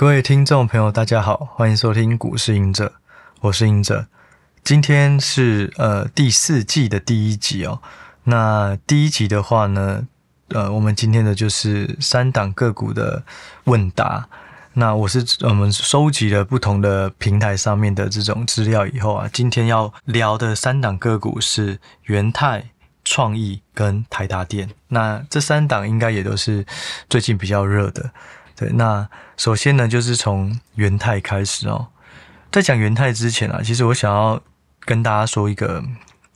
各位听众朋友，大家好，欢迎收听股市隐者，我是隐者。今天是呃第四季的第一集哦。那第一集的话呢，呃，我们今天的就是三档个股的问答。那我是我们收集了不同的平台上面的这种资料以后啊，今天要聊的三档个股是元泰、创意跟台达电。那这三档应该也都是最近比较热的。对，那首先呢，就是从元泰开始哦。在讲元泰之前啊，其实我想要跟大家说一个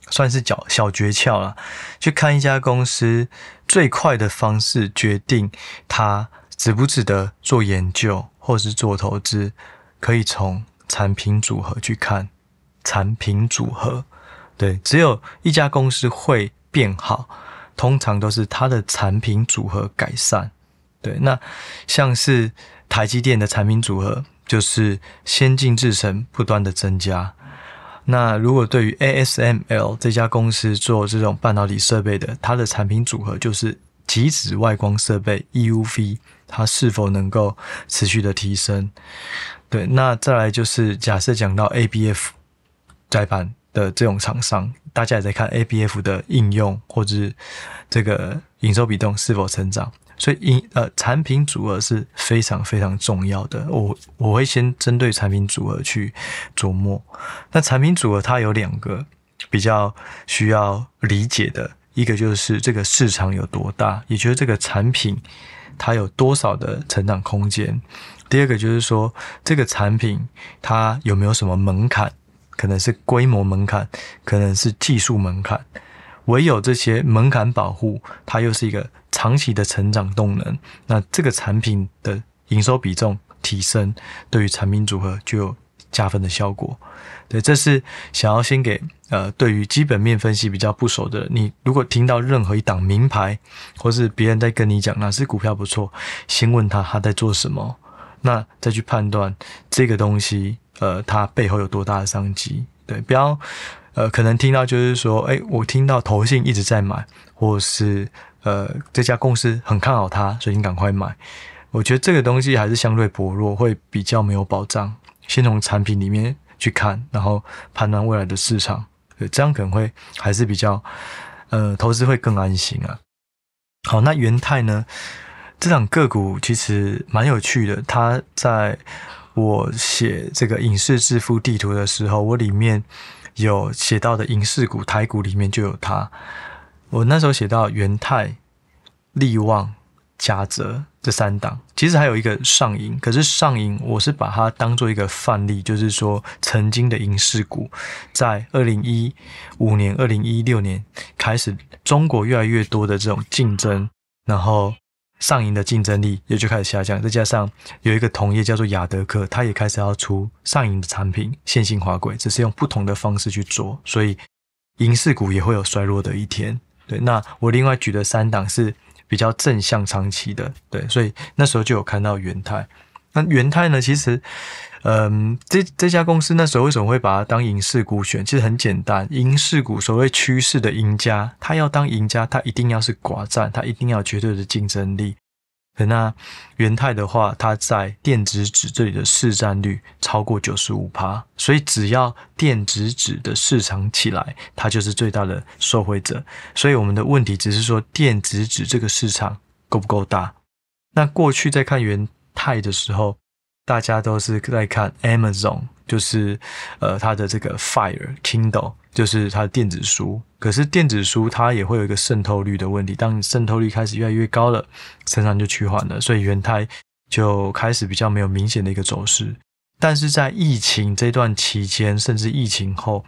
算是小小诀窍啦。去看一家公司最快的方式，决定它值不值得做研究或是做投资，可以从产品组合去看。产品组合，对，只有一家公司会变好，通常都是它的产品组合改善。对，那像是台积电的产品组合，就是先进制程不断的增加。那如果对于 ASML 这家公司做这种半导体设备的，它的产品组合就是极紫外光设备 EUV，它是否能够持续的提升？对，那再来就是假设讲到 ABF 载板的这种厂商，大家也在看 ABF 的应用或者这个营收比重是否成长。所以，因呃，产品组合是非常非常重要的。我我会先针对产品组合去琢磨。那产品组合它有两个比较需要理解的，一个就是这个市场有多大，也就是这个产品它有多少的成长空间。第二个就是说，这个产品它有没有什么门槛，可能是规模门槛，可能是技术门槛。唯有这些门槛保护，它又是一个长期的成长动能。那这个产品的营收比重提升，对于产品组合就有加分的效果。对，这是想要先给呃，对于基本面分析比较不熟的，你如果听到任何一档名牌，或是别人在跟你讲哪只股票不错，先问他他在做什么，那再去判断这个东西呃，它背后有多大的商机。对，不要。呃，可能听到就是说，哎，我听到投信一直在买，或是呃这家公司很看好它，所以你赶快买。我觉得这个东西还是相对薄弱，会比较没有保障。先从产品里面去看，然后判断未来的市场，对，这样可能会还是比较呃投资会更安心啊。好，那元泰呢，这档个股其实蛮有趣的。它在我写这个影视致富地图的时候，我里面。有写到的影视股、台股里面就有它。我那时候写到元泰、力旺、嘉泽这三档，其实还有一个上银。可是上银我是把它当做一个范例，就是说曾经的影视股，在二零一五年、二零一六年开始，中国越来越多的这种竞争，然后。上银的竞争力也就开始下降，再加上有一个同业叫做亚德克，他也开始要出上银的产品，线性滑轨，只是用不同的方式去做，所以银饰股也会有衰落的一天。对，那我另外举的三档是比较正向长期的，对，所以那时候就有看到元泰。那元泰呢，其实。嗯，这这家公司那时候为什么会把它当影视股选？其实很简单，影视股所谓趋势的赢家，他要当赢家，他一定要是寡占，他一定要绝对的竞争力。那元泰的话，它在电子纸这里的市占率超过九十五趴，所以只要电子纸的市场起来，它就是最大的受惠者。所以我们的问题只是说，电子纸这个市场够不够大？那过去在看元泰的时候。大家都是在看 Amazon，就是呃它的这个 Fire Kindle，就是它的电子书。可是电子书它也会有一个渗透率的问题，当渗透率开始越来越高了，成长就趋缓了，所以元胎就开始比较没有明显的一个走势。但是在疫情这段期间，甚至疫情后，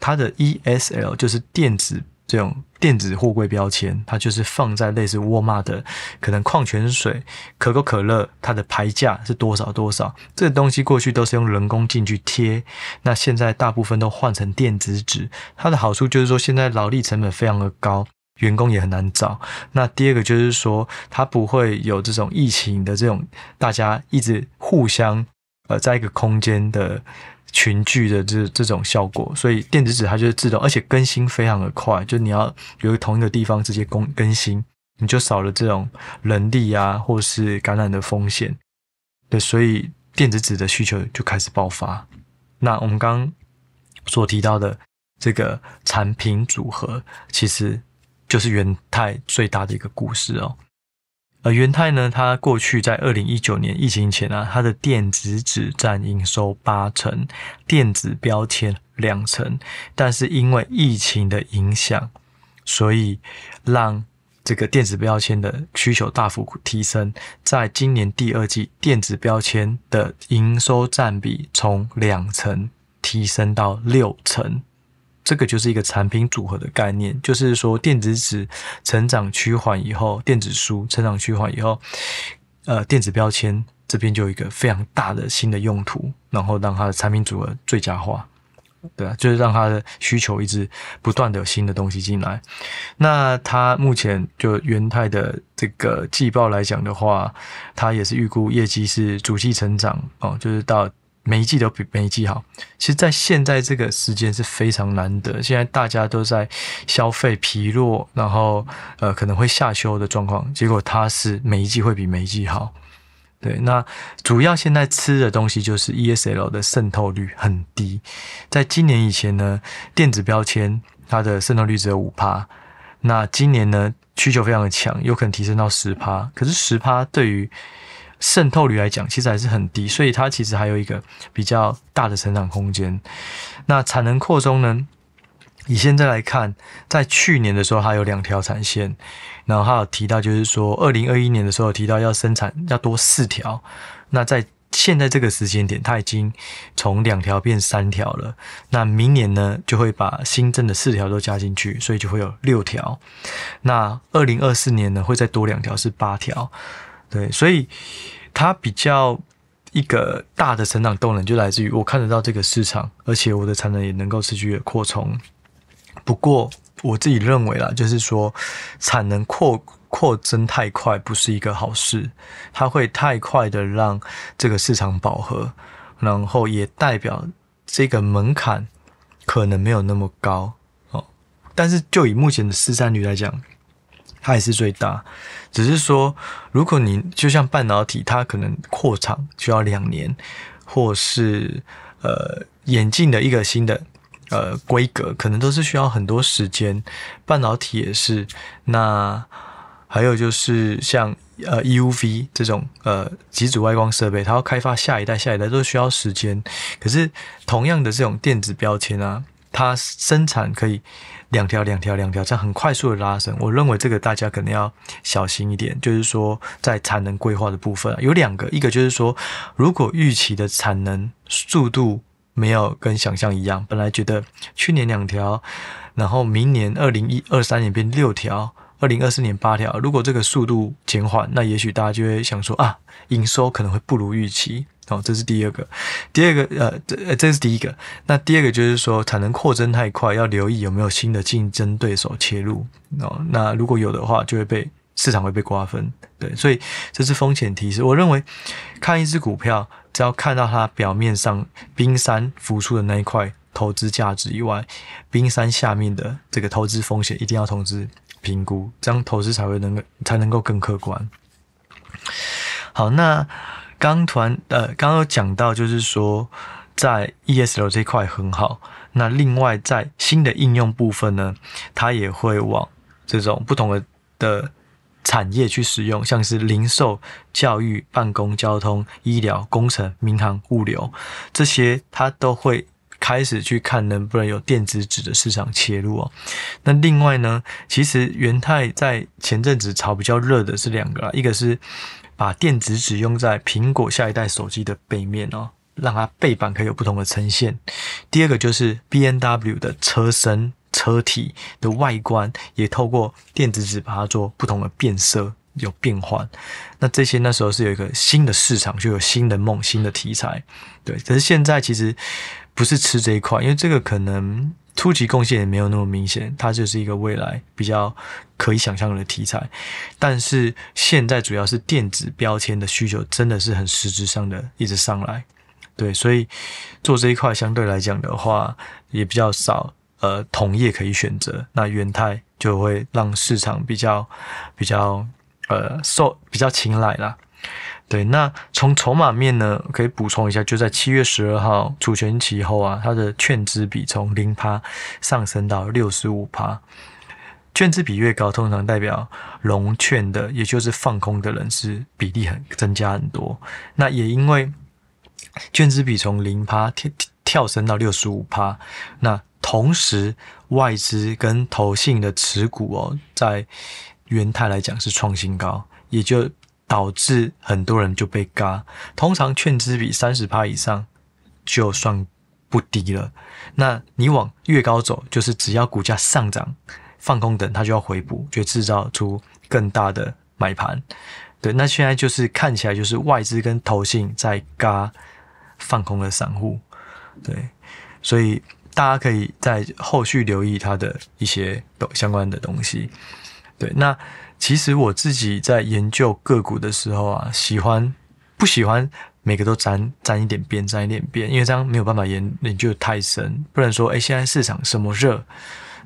它的 ESL 就是电子。这种电子货柜标签，它就是放在类似沃尔玛的，可能矿泉水、可口可乐，它的牌价是多少多少。这个东西过去都是用人工进去贴，那现在大部分都换成电子纸。它的好处就是说，现在劳力成本非常的高，员工也很难找。那第二个就是说，它不会有这种疫情的这种大家一直互相呃在一个空间的。群聚的这这种效果，所以电子纸它就是自动，而且更新非常的快，就你要有同一个地方直接更更新，你就少了这种人力啊或是感染的风险。对，所以电子纸的需求就开始爆发。那我们刚所提到的这个产品组合，其实就是元太最大的一个故事哦。而元泰呢，它过去在二零一九年疫情前啊，它的电子纸占营收八成，电子标签两成，但是因为疫情的影响，所以让这个电子标签的需求大幅提升。在今年第二季，电子标签的营收占比从两成提升到六成。这个就是一个产品组合的概念，就是说电子纸成长趋缓以后，电子书成长趋缓以后，呃，电子标签这边就有一个非常大的新的用途，然后让它的产品组合最佳化，对啊，就是让它的需求一直不断的有新的东西进来。那它目前就元泰的这个季报来讲的话，它也是预估业绩是逐季成长哦，就是到。每一季都比每一季好。其实，在现在这个时间是非常难得。现在大家都在消费疲弱，然后呃可能会下修的状况，结果它是每一季会比每一季好。对，那主要现在吃的东西就是 ESL 的渗透率很低。在今年以前呢，电子标签它的渗透率只有五趴，那今年呢需求非常的强，有可能提升到十趴。可是十趴对于渗透率来讲，其实还是很低，所以它其实还有一个比较大的成长空间。那产能扩充呢？以现在来看，在去年的时候，它有两条产线，然后它有提到，就是说，二零二一年的时候提到要生产要多四条。那在现在这个时间点，它已经从两条变三条了。那明年呢，就会把新增的四条都加进去，所以就会有六条。那二零二四年呢，会再多两条，是八条。对，所以它比较一个大的成长动能就来自于我看得到这个市场，而且我的产能也能够持续的扩充。不过我自己认为啦，就是说产能扩扩增太快不是一个好事，它会太快的让这个市场饱和，然后也代表这个门槛可能没有那么高哦。但是就以目前的市占率来讲，它也是最大，只是说，如果你就像半导体，它可能扩厂需要两年，或是呃演进的一个新的呃规格，可能都是需要很多时间。半导体也是，那还有就是像呃 EUV 这种呃极紫外光设备，它要开发下一代、下一代都需要时间。可是同样的这种电子标签啊，它生产可以。两条、两条、两条，这样很快速的拉升。我认为这个大家可能要小心一点，就是说在产能规划的部分有两个，一个就是说，如果预期的产能速度没有跟想象一样，本来觉得去年两条，然后明年二零一二三年变六条，二零二四年八条，如果这个速度减缓，那也许大家就会想说啊，营收可能会不如预期。哦，这是第二个，第二个，呃，这这是第一个。那第二个就是说，产能扩增太快，要留意有没有新的竞争对手切入。哦，那如果有的话，就会被市场会被瓜分。对，所以这是风险提示。我认为，看一只股票，只要看到它表面上冰山浮出的那一块投资价值以外，冰山下面的这个投资风险一定要同时评估，这样投资才会能够才能够更客观。好，那。刚团呃，刚刚有讲到，就是说在 ESL 这块很好。那另外在新的应用部分呢，它也会往这种不同的的产业去使用，像是零售、教育、办公、交通、医疗、工程、民航、物流这些，它都会开始去看能不能有电子纸的市场切入哦。那另外呢，其实元泰在前阵子炒比较热的是两个啦，一个是。把电子纸用在苹果下一代手机的背面哦，让它背板可以有不同的呈现。第二个就是 B N W 的车身车体的外观，也透过电子纸把它做不同的变色，有变换。那这些那时候是有一个新的市场，就有新的梦、新的题材。对，可是现在其实不是吃这一块，因为这个可能。初级贡献也没有那么明显，它就是一个未来比较可以想象的题材。但是现在主要是电子标签的需求真的是很实质上的一直上来，对，所以做这一块相对来讲的话也比较少，呃，同业可以选择，那元泰就会让市场比较比较呃受比较青睐啦。对，那从筹码面呢，可以补充一下，就在七月十二号除权期后啊，它的券资比从零趴上升到六十五趴。券资比越高，通常代表融券的，也就是放空的人是比例很增加很多。那也因为券资比从零趴跳跳升到六十五趴，那同时外资跟投信的持股哦，在元泰来讲是创新高，也就。导致很多人就被嘎。通常券资比三十趴以上就算不低了。那你往越高走，就是只要股价上涨，放空等它就要回补，就制造出更大的买盘。对，那现在就是看起来就是外资跟投信在嘎放空的散户。对，所以大家可以在后续留意它的一些相关的东西。对，那。其实我自己在研究个股的时候啊，喜欢不喜欢每个都沾沾一点边，沾一点边，因为这样没有办法研研究太深。不能说，哎，现在市场什么热，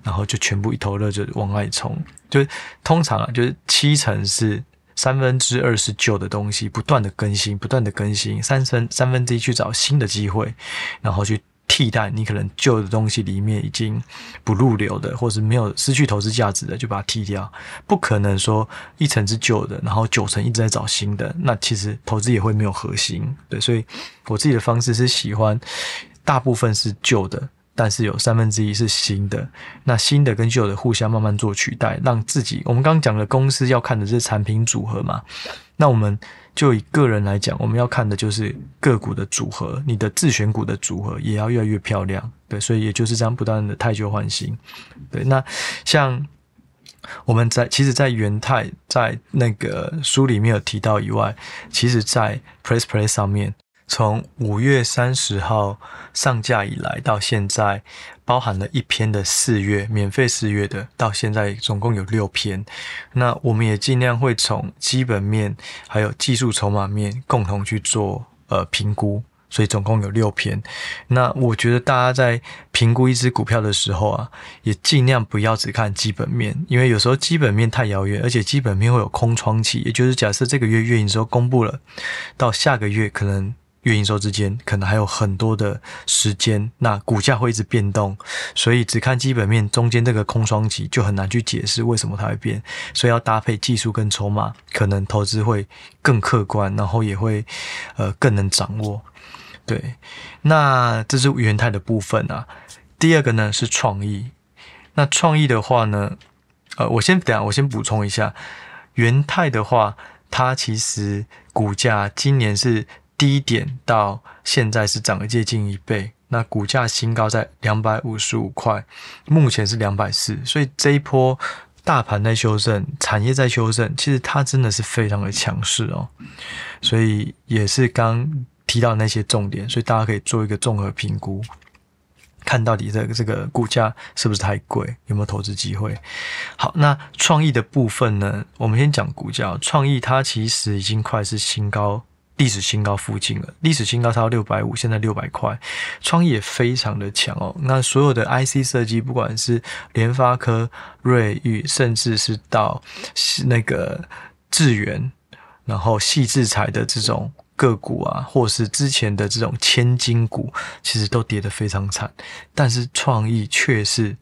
然后就全部一头热就往外冲。就是通常啊，就是七成是三分之二是旧的东西，不断的更新，不断的更新，三分三分之一去找新的机会，然后去。替代你可能旧的东西里面已经不入流的，或是没有失去投资价值的，就把它踢掉。不可能说一层是旧的，然后九成一直在找新的，那其实投资也会没有核心。对，所以我自己的方式是喜欢大部分是旧的，但是有三分之一是新的。那新的跟旧的互相慢慢做取代，让自己我们刚刚讲的公司要看的是产品组合嘛。那我们。就以个人来讲，我们要看的就是个股的组合，你的自选股的组合也要越来越漂亮，对，所以也就是这样不断的汰旧换新，对。那像我们在其实，在元泰在那个书里面有提到以外，其实在 Press Play 上面。从五月三十号上架以来到现在，包含了一篇的四月，免费四月的，到现在总共有六篇。那我们也尽量会从基本面还有技术筹码面共同去做呃评估，所以总共有六篇。那我觉得大家在评估一只股票的时候啊，也尽量不要只看基本面，因为有时候基本面太遥远，而且基本面会有空窗期，也就是假设这个月月营收公布了，到下个月可能。月营收之间可能还有很多的时间，那股价会一直变动，所以只看基本面，中间这个空窗期就很难去解释为什么它会变，所以要搭配技术跟筹码，可能投资会更客观，然后也会呃更能掌握。对，那这是元泰的部分啊。第二个呢是创意，那创意的话呢，呃，我先等下我先补充一下，元泰的话，它其实股价今年是。低点到现在是涨了接近一倍，那股价新高在两百五十五块，目前是两百四，所以这一波大盘在修正，产业在修正，其实它真的是非常的强势哦，所以也是刚提到那些重点，所以大家可以做一个综合评估，看到底这个这个股价是不是太贵，有没有投资机会？好，那创意的部分呢？我们先讲股价，创意它其实已经快是新高。历史新高附近了，历史新高超六百五，现在六百块，创意也非常的强哦。那所有的 IC 设计，不管是联发科、瑞昱，甚至是到那个智原，然后矽智财的这种个股啊，或是之前的这种千金股，其实都跌得非常惨，但是创意却是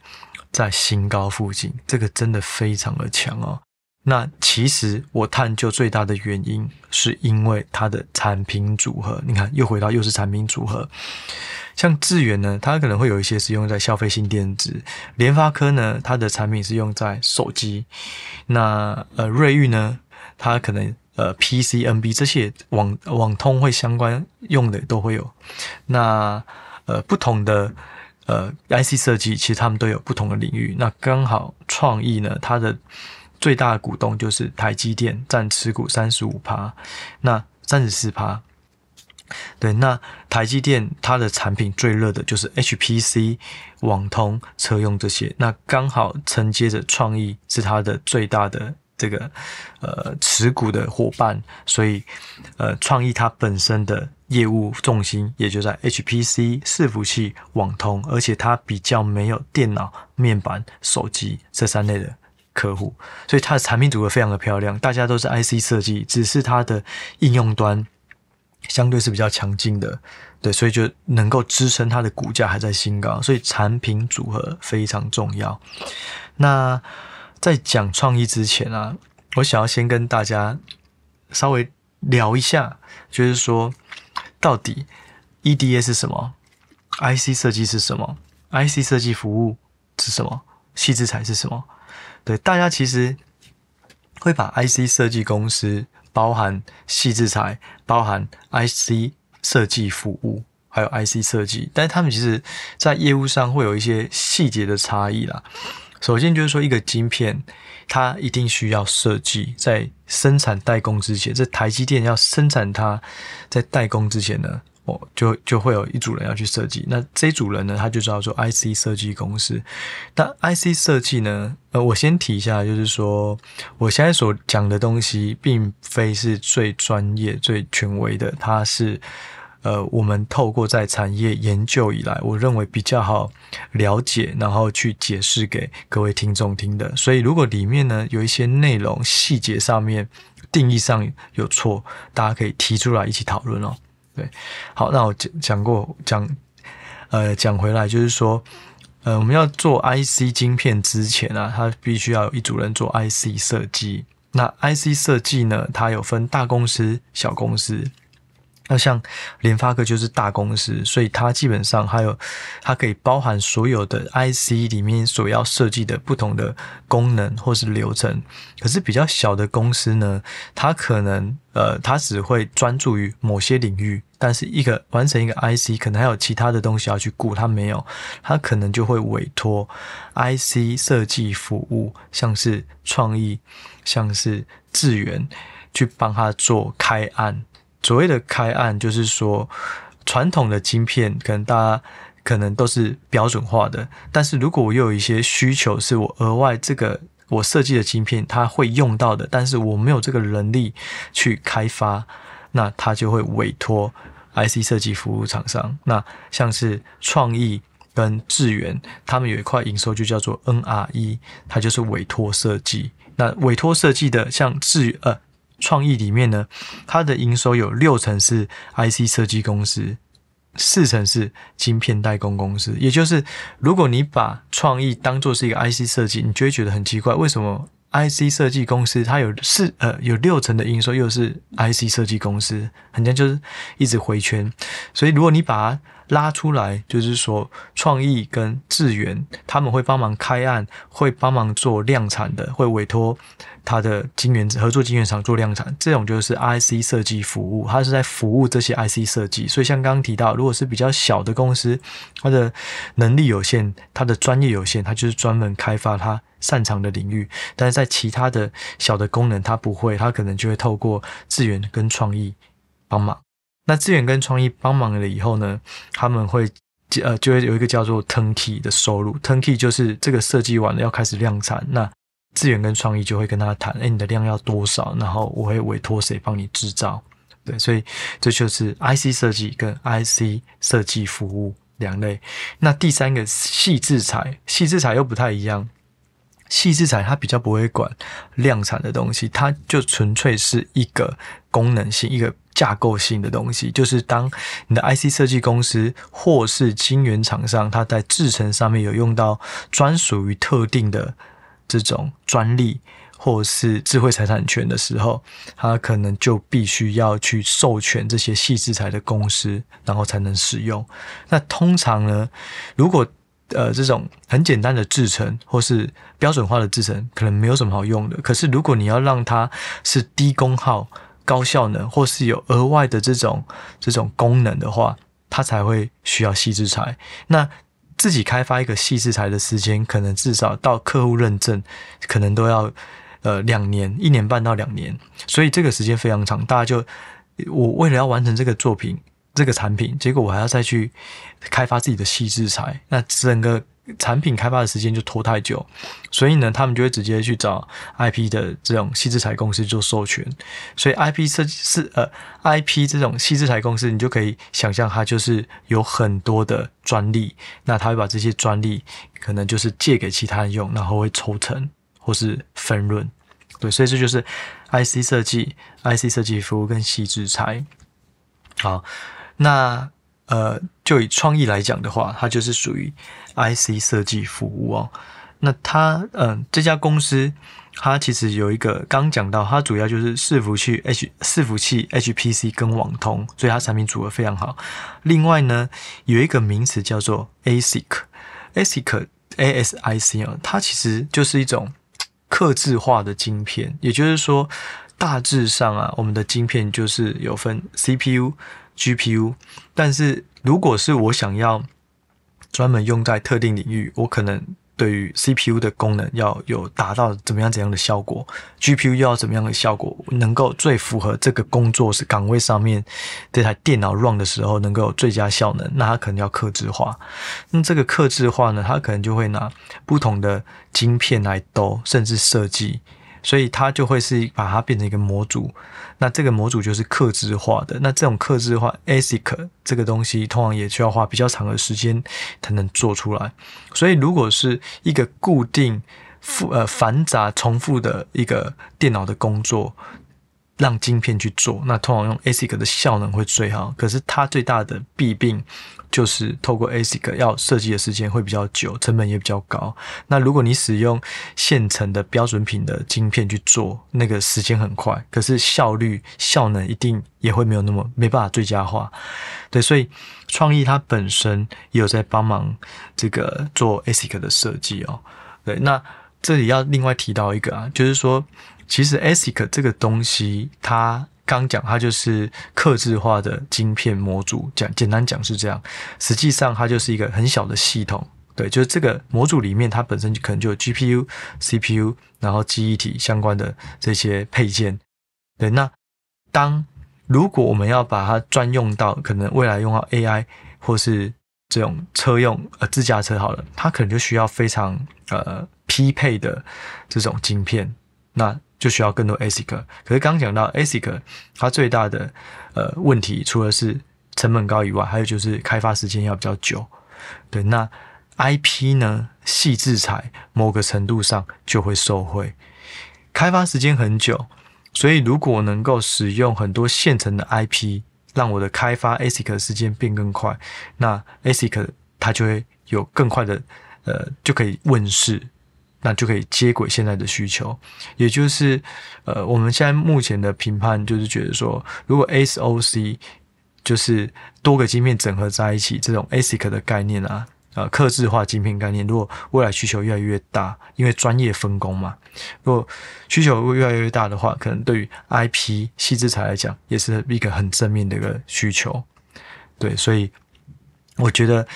在新高附近，这个真的非常的强哦。那其实我探究最大的原因，是因为它的产品组合。你看，又回到又是产品组合。像智原呢，它可能会有一些是用在消费性电子；联发科呢，它的产品是用在手机。那呃，瑞昱呢，它可能呃 PC、NB 这些网网通会相关用的都会有。那呃，不同的呃 IC 设计，其实他们都有不同的领域。那刚好创意呢，它的最大的股东就是台积电，占持股三十五趴，那三十四趴。对，那台积电它的产品最热的就是 HPC、网通、车用这些，那刚好承接着创意是它的最大的这个呃持股的伙伴，所以呃创意它本身的业务重心也就在 HPC、伺服器、网通，而且它比较没有电脑、面板、手机这三类的。客户，所以它的产品组合非常的漂亮，大家都是 IC 设计，只是它的应用端相对是比较强劲的，对，所以就能够支撑它的股价还在新高，所以产品组合非常重要。那在讲创意之前啊，我想要先跟大家稍微聊一下，就是说到底 EDA 是什么，IC 设计是什么，IC 设计服务是什么，细致才是什么？对，大家其实会把 IC 设计公司包含矽智财，包含 IC 设计服务，还有 IC 设计，但是他们其实在业务上会有一些细节的差异啦。首先就是说，一个晶片它一定需要设计，在生产代工之前，这台积电要生产它，在代工之前呢。哦，就就会有一组人要去设计，那这组人呢，他就叫做 IC 设计公司。那 IC 设计呢，呃，我先提一下，就是说，我现在所讲的东西，并非是最专业、最权威的，它是呃，我们透过在产业研究以来，我认为比较好了解，然后去解释给各位听众听的。所以，如果里面呢有一些内容细节上面定义上有错，大家可以提出来一起讨论哦。对，好，那我讲讲过讲，呃，讲回来就是说，呃，我们要做 IC 晶片之前啊，它必须要有一组人做 IC 设计。那 IC 设计呢，它有分大公司、小公司。那像联发科就是大公司，所以它基本上还有它可以包含所有的 IC 里面所要设计的不同的功能或是流程。可是比较小的公司呢，它可能呃，它只会专注于某些领域，但是一个完成一个 IC，可能还有其他的东西要去顾，它没有，它可能就会委托 IC 设计服务，像是创意，像是智源去帮他做开案。所谓的开案，就是说，传统的晶片可能大家可能都是标准化的，但是如果我又有一些需求，是我额外这个我设计的晶片它会用到的，但是我没有这个能力去开发，那他就会委托 IC 设计服务厂商。那像是创意跟智源，他们有一块营收就叫做 NRE，它就是委托设计。那委托设计的像智呃。创意里面呢，它的营收有六成是 IC 设计公司，四成是晶片代工公司。也就是，如果你把创意当做是一个 IC 设计，你就会觉得很奇怪，为什么 IC 设计公司它有四呃有六成的营收又是 IC 设计公司，很像就是一直回圈。所以，如果你把它拉出来，就是说，创意跟智原他们会帮忙开案，会帮忙做量产的，会委托他的晶圆合作晶圆厂做量产，这种就是 IC 设计服务，它是在服务这些 IC 设计。所以像刚刚提到，如果是比较小的公司，它的能力有限，它的专业有限，它就是专门开发它擅长的领域，但是在其他的小的功能，它不会，它可能就会透过资源跟创意帮忙。那资源跟创意帮忙了以后呢，他们会呃就会有一个叫做 turnkey 的收入，turnkey 就是这个设计完了要开始量产，那资源跟创意就会跟他谈，哎，你的量要多少，然后我会委托谁帮你制造，对，所以这就是 IC 设计跟 IC 设计服务两类。那第三个矽智财，矽智财又不太一样。矽智财它比较不会管量产的东西，它就纯粹是一个功能性、一个架构性的东西。就是当你的 IC 设计公司或是晶圆厂商，它在制程上面有用到专属于特定的这种专利或是智慧财产权的时候，它可能就必须要去授权这些矽智财的公司，然后才能使用。那通常呢，如果呃，这种很简单的制程或是标准化的制程，可能没有什么好用的。可是，如果你要让它是低功耗、高效能，或是有额外的这种这种功能的话，它才会需要矽智财。那自己开发一个矽智财的时间，可能至少到客户认证，可能都要呃两年，一年半到两年。所以这个时间非常长。大家就我为了要完成这个作品。这个产品，结果我还要再去开发自己的矽智财，那整个产品开发的时间就拖太久，所以呢，他们就会直接去找 IP 的这种矽智财公司做授权。所以 IP 设计是呃 IP 这种矽智财公司，你就可以想象它就是有很多的专利，那他会把这些专利可能就是借给其他人用，然后会抽成。或是分润。对，所以这就是 IC 设计、IC 设计服务跟细制材。好，那呃，就以创意来讲的话，它就是属于 IC 设计服务哦。那它，嗯、这家公司它其实有一个刚讲到，它主要就是伺服器 H 伺服器 HPC 跟网通，所以它产品组合非常好。另外呢，有一个名词叫做 ASIC，ASIC ASIC 啊，它其实就是一种客制化的晶片，也就是说，大致上啊，我们的晶片就是有分 CPU、GPU，但是如果是我想要专门用在特定领域，我可能。对于 CPU 的功能要有达到怎么样怎样的效果，GPU 又要怎么样的效果，能够最符合这个工作是岗位上面这台电脑 run 的时候能够有最佳效能，那它可能要克制化。那这个克制化呢，它可能就会拿不同的晶片来兜，甚至设计。所以它就会是把它变成一个模组，那这个模组就是克制化的。那这种克制化 ASIC 这个东西，通常也需要花比较长的时间才能做出来。所以如果是一个固定、复呃繁杂、重复的一个电脑的工作，让晶片去做，那通常用 ASIC 的效能会最好。可是它最大的弊病。就是透过 ASIC 要设计的时间会比较久，成本也比较高。那如果你使用现成的标准品的晶片去做，那个时间很快，可是效率、效能一定也会没有那么没办法最佳化。对，所以创意它本身也有在帮忙这个做 ASIC 的设计哦。对，那这里要另外提到一个啊，就是说，其实 ASIC 这个东西它。刚讲它就是客制化的晶片模组，讲简单讲是这样，实际上它就是一个很小的系统，对，就是这个模组里面它本身就可能就有 GPU、CPU，然后记忆体相关的这些配件，对。那当如果我们要把它专用到可能未来用到 AI 或是这种车用呃自驾车好了，它可能就需要非常呃匹配的这种晶片，那。就需要更多 ASIC，可是刚讲到 ASIC，它最大的呃问题，除了是成本高以外，还有就是开发时间要比较久。对，那 IP 呢，细制裁某个程度上就会受惠，开发时间很久，所以如果能够使用很多现成的 IP，让我的开发 ASIC 时间变更快，那 ASIC 它就会有更快的呃就可以问世。那就可以接轨现在的需求，也就是，呃，我们现在目前的评判就是觉得说，如果 SOC 就是多个晶片整合在一起这种 ASIC 的概念啊，呃，刻制化晶片概念，如果未来需求越来越大，因为专业分工嘛，如果需求会越来越大的话，可能对于 IP 细制材来讲，也是一个很正面的一个需求。对，所以我觉得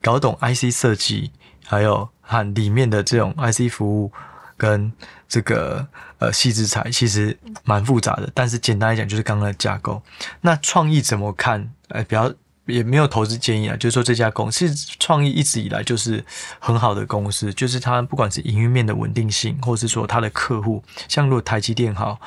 搞懂 IC 设计。还有和里面的这种 IC 服务跟这个呃细制材其实蛮复杂的，但是简单来讲就是刚刚的架构。那创意怎么看？呃，比较。也没有投资建议啊，就是说这家公司创意一直以来就是很好的公司，就是它不管是营运面的稳定性，或是说它的客户，像如果台积电好，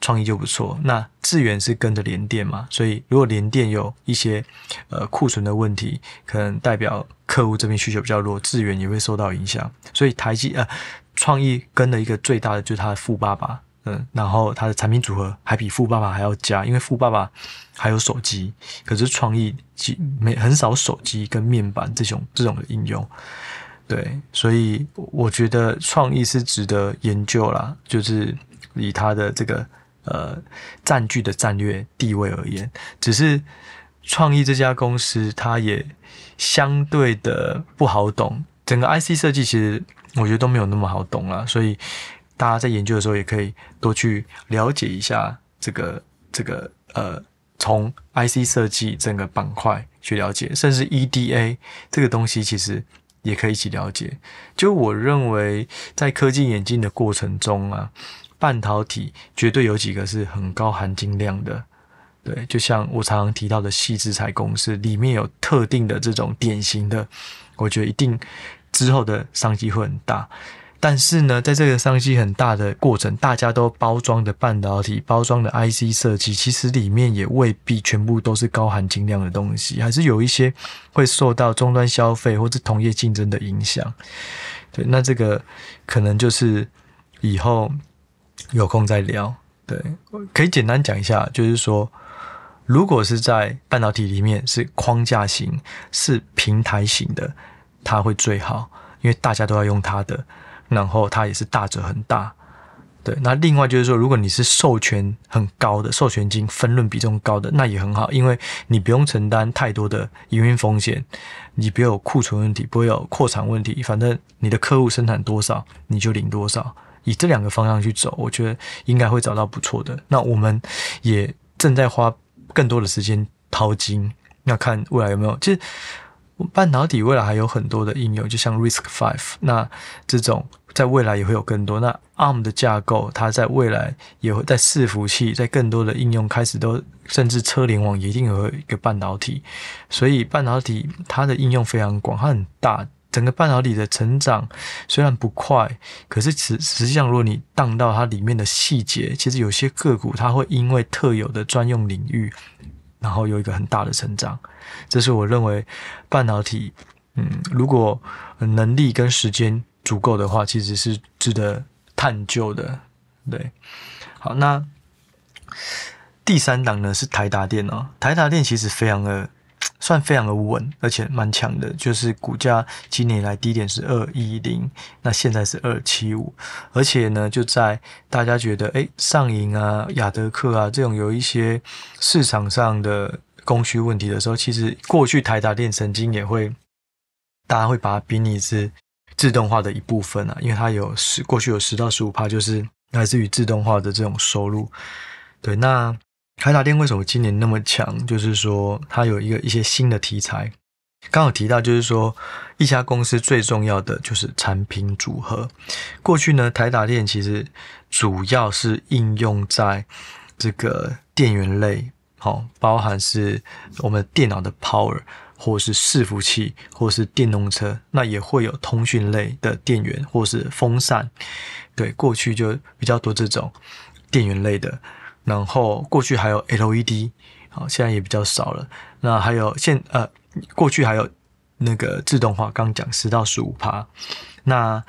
创意就不错。那智原是跟着联电嘛，所以如果联电有一些呃库存的问题，可能代表客户这边需求比较弱，智原也会受到影响。所以台积呃创意跟的一个最大的就是它的富爸爸。嗯，然后它的产品组合还比富爸爸还要佳，因为富爸爸还有手机，可是创意没很少手机跟面板这种这种的应用，对，所以我觉得创意是值得研究啦，就是以它的这个呃占据的战略地位而言，只是创意这家公司它也相对的不好懂，整个 IC 设计其实我觉得都没有那么好懂啦，所以。大家在研究的时候，也可以多去了解一下这个这个呃，从 IC 设计整个板块去了解，甚至 EDA 这个东西，其实也可以一起了解。就我认为，在科技演进的过程中啊，半导体绝对有几个是很高含金量的。对，就像我常常提到的矽智财公司，里面有特定的这种典型的，我觉得一定之后的商机会很大。但是呢，在这个商机很大的过程，大家都包装的半导体、包装的 IC 设计，其实里面也未必全部都是高含金量的东西，还是有一些会受到终端消费或者同业竞争的影响。对，那这个可能就是以后有空再聊。对，可以简单讲一下，就是说，如果是在半导体里面是框架型、是平台型的，它会最好，因为大家都要用它的，然后它也是大者很大。对，那另外就是说，如果你是授权很高的，授权金分润比重高的，那也很好，因为你不用承担太多的营运风险，你不会有库存问题，不会有扩产问题，反正你的客户生产多少，你就领多少。以这两个方向去走，我觉得应该会找到不错的。那我们也正在花更多的时间淘金，那看未来有没有，其实半导体未来还有很多的应用，就像 RISC-V，那这种。在未来也会有更多。那 ARM 的架构，它在未来也会在伺服器，在更多的应用开始都，甚至车联网也一定有一个半导体。所以半导体它的应用非常广，它很大。整个半导体的成长虽然不快，可是实实际上，如果你荡到它里面的细节，其实有些个股它会因为特有的专用领域，然后有一个很大的成长。这是我认为半导体，嗯，如果能力跟时间。足够的话，其实是值得探究的。对，好，那第三档呢是台达电哦。台达电其实非常的算非常的稳，而且蛮强的。就是股价今年以来低点是二一零，那现在是二七五，而且呢就在大家觉得诶上银啊、亚德客啊这种有一些市场上的供需问题的时候，其实过去台达电曾经也会，大家会把它比拟是。自动化的一部分啊，因为它有十，过去有十到十五趴，就是来自于自动化的这种收入。对，那台达电为什么今年那么强？就是说它有一个一些新的题材。刚好提到，就是说一家公司最重要的就是产品组合。过去呢，台达电其实主要是应用在这个电源类，好，包含是我们电脑的 power。或是伺服器，或是电动车，那也会有通讯类的电源，或是风扇。对，过去就比较多这种电源类的。然后过去还有 LED，好，现在也比较少了。那还有现呃，过去还有那个自动化，刚讲十到十五趴。那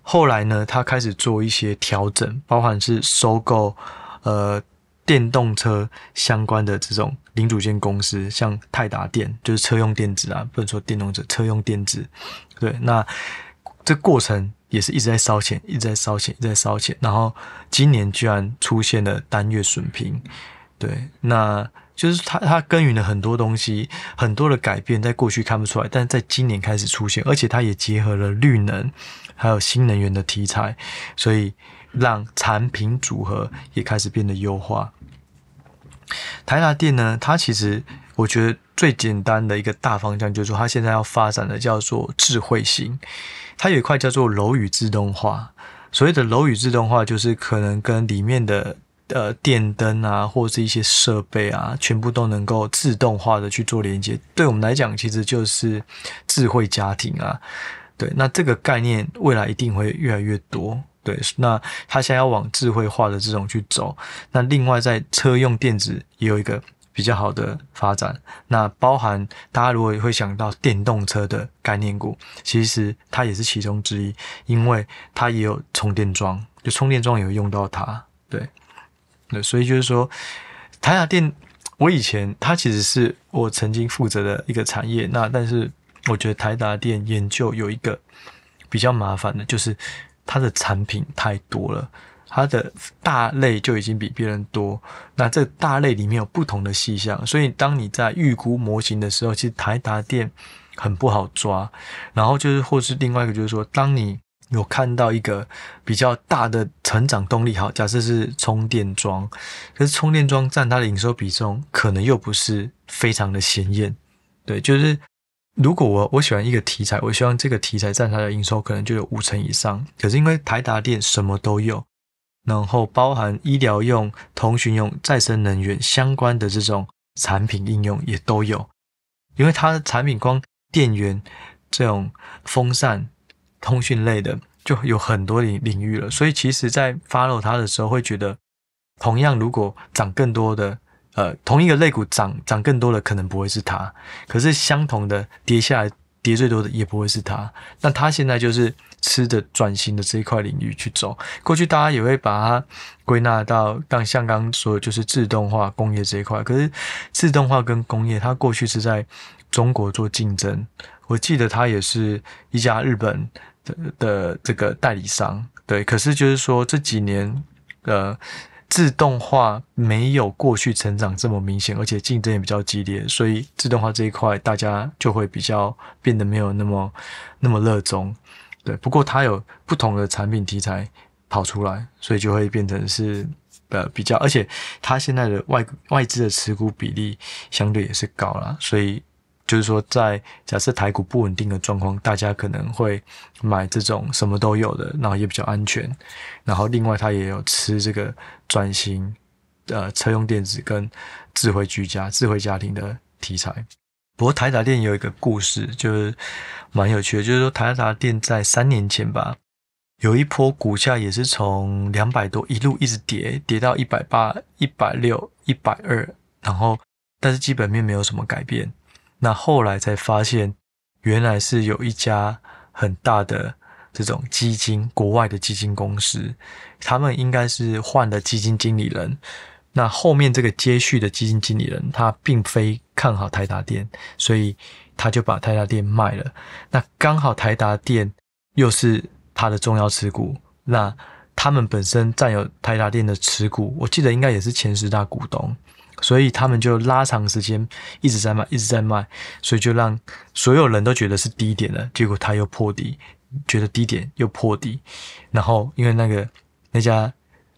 后来呢，他开始做一些调整，包含是收购呃。电动车相关的这种零组件公司，像泰达电，就是车用电子啊，不能说电动车，车用电子。对，那这过程也是一直在烧钱，一直在烧钱，一直在烧钱。然后今年居然出现了单月损平，对，那就是它它耕耘了很多东西，很多的改变，在过去看不出来，但是在今年开始出现，而且它也结合了绿能还有新能源的题材，所以让产品组合也开始变得优化。台达电呢，它其实我觉得最简单的一个大方向就是说，它现在要发展的叫做智慧型。它有一块叫做楼宇自动化。所谓的楼宇自动化，就是可能跟里面的呃电灯啊，或者是一些设备啊，全部都能够自动化的去做连接。对我们来讲，其实就是智慧家庭啊。对，那这个概念未来一定会越来越多。对，那他现在要往智慧化的这种去走。那另外在车用电子也有一个比较好的发展。那包含大家如果会想到电动车的概念股，其实它也是其中之一，因为它也有充电桩，就充电桩也会用到它。对，对，所以就是说，台达电，我以前它其实是我曾经负责的一个产业。那但是我觉得台达电研究有一个比较麻烦的，就是。它的产品太多了，它的大类就已经比别人多。那这大类里面有不同的细项，所以当你在预估模型的时候，其实台达电很不好抓。然后就是，或是另外一个就是说，当你有看到一个比较大的成长动力，好，假设是充电桩，可是充电桩占它的营收比重可能又不是非常的显眼，对，就是。如果我我喜欢一个题材，我希望这个题材占它的营收可能就有五成以上。可是因为台达电什么都有，然后包含医疗用、通讯用、再生能源相关的这种产品应用也都有。因为它的产品光电源这种风扇、通讯类的就有很多领领域了。所以其实，在 follow 它的时候，会觉得同样如果涨更多的。呃，同一个类股涨涨更多的可能不会是它，可是相同的跌下来跌最多的也不会是它。那它现在就是吃的转型的这一块领域去走。过去大家也会把它归纳到，当像刚刚说的就是自动化工业这一块。可是自动化跟工业，它过去是在中国做竞争。我记得它也是一家日本的的这个代理商，对。可是就是说这几年，呃。自动化没有过去成长这么明显，而且竞争也比较激烈，所以自动化这一块大家就会比较变得没有那么那么热衷。不过它有不同的产品题材跑出来，所以就会变成是呃比较，而且它现在的外外资的持股比例相对也是高啦，所以。就是说，在假设台股不稳定的状况，大家可能会买这种什么都有的，然后也比较安全。然后另外，它也有吃这个转型，呃，车用电子跟智慧居家、智慧家庭的题材。不过台达电有一个故事，就是蛮有趣的，就是说台达电在三年前吧，有一波股价也是从两百多一路一直跌，跌到一百八、一百六、一百二，然后但是基本面没有什么改变。那后来才发现，原来是有一家很大的这种基金，国外的基金公司，他们应该是换了基金经理人。那后面这个接续的基金经理人，他并非看好台达电，所以他就把台达电卖了。那刚好台达电又是他的重要持股，那他们本身占有台达电的持股，我记得应该也是前十大股东。所以他们就拉长时间一直在卖，一直在卖，所以就让所有人都觉得是低点了。结果他又破底，觉得低点又破底，然后因为那个那家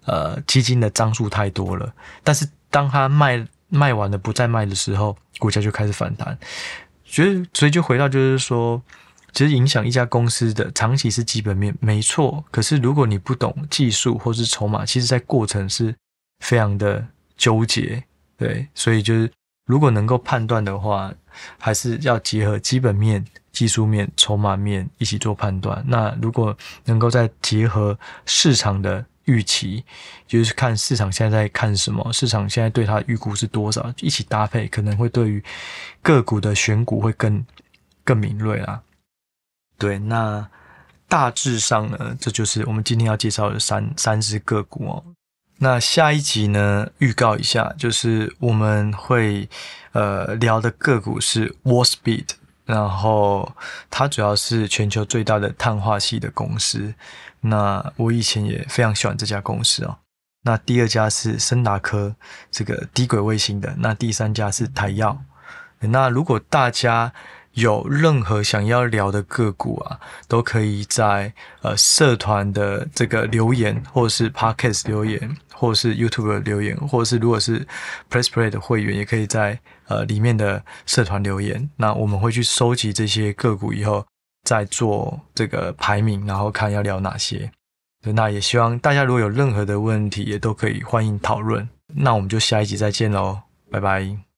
呃基金的张数太多了，但是当他卖卖完了不再卖的时候，股价就开始反弹。所以所以就回到就是说，其实影响一家公司的长期是基本面没错，可是如果你不懂技术或是筹码，其实在过程是非常的纠结。对，所以就是如果能够判断的话，还是要结合基本面、技术面、筹码面一起做判断。那如果能够再结合市场的预期，就是看市场现在在看什么，市场现在对它的预估是多少，一起搭配，可能会对于个股的选股会更更敏锐啦。对，那大致上呢，这就是我们今天要介绍的三三只个股哦。那下一集呢，预告一下，就是我们会呃聊的个股是 Wolfspeed，然后它主要是全球最大的碳化系的公司。那我以前也非常喜欢这家公司哦。那第二家是森达科，这个低轨卫星的。那第三家是台燿。那如果大家有任何想要聊的个股啊，都可以在呃社团的这个留言，或者是 Podcast 留言，或者是 YouTube 留言，或者是如果是 PressPlay 的会员，也可以在呃里面的社团留言。那我们会去收集这些个股以后，在做这个排名，然后看要聊哪些。那也希望大家如果有任何的问题，也都可以欢迎讨论。那我们就下一集再见喽，拜拜。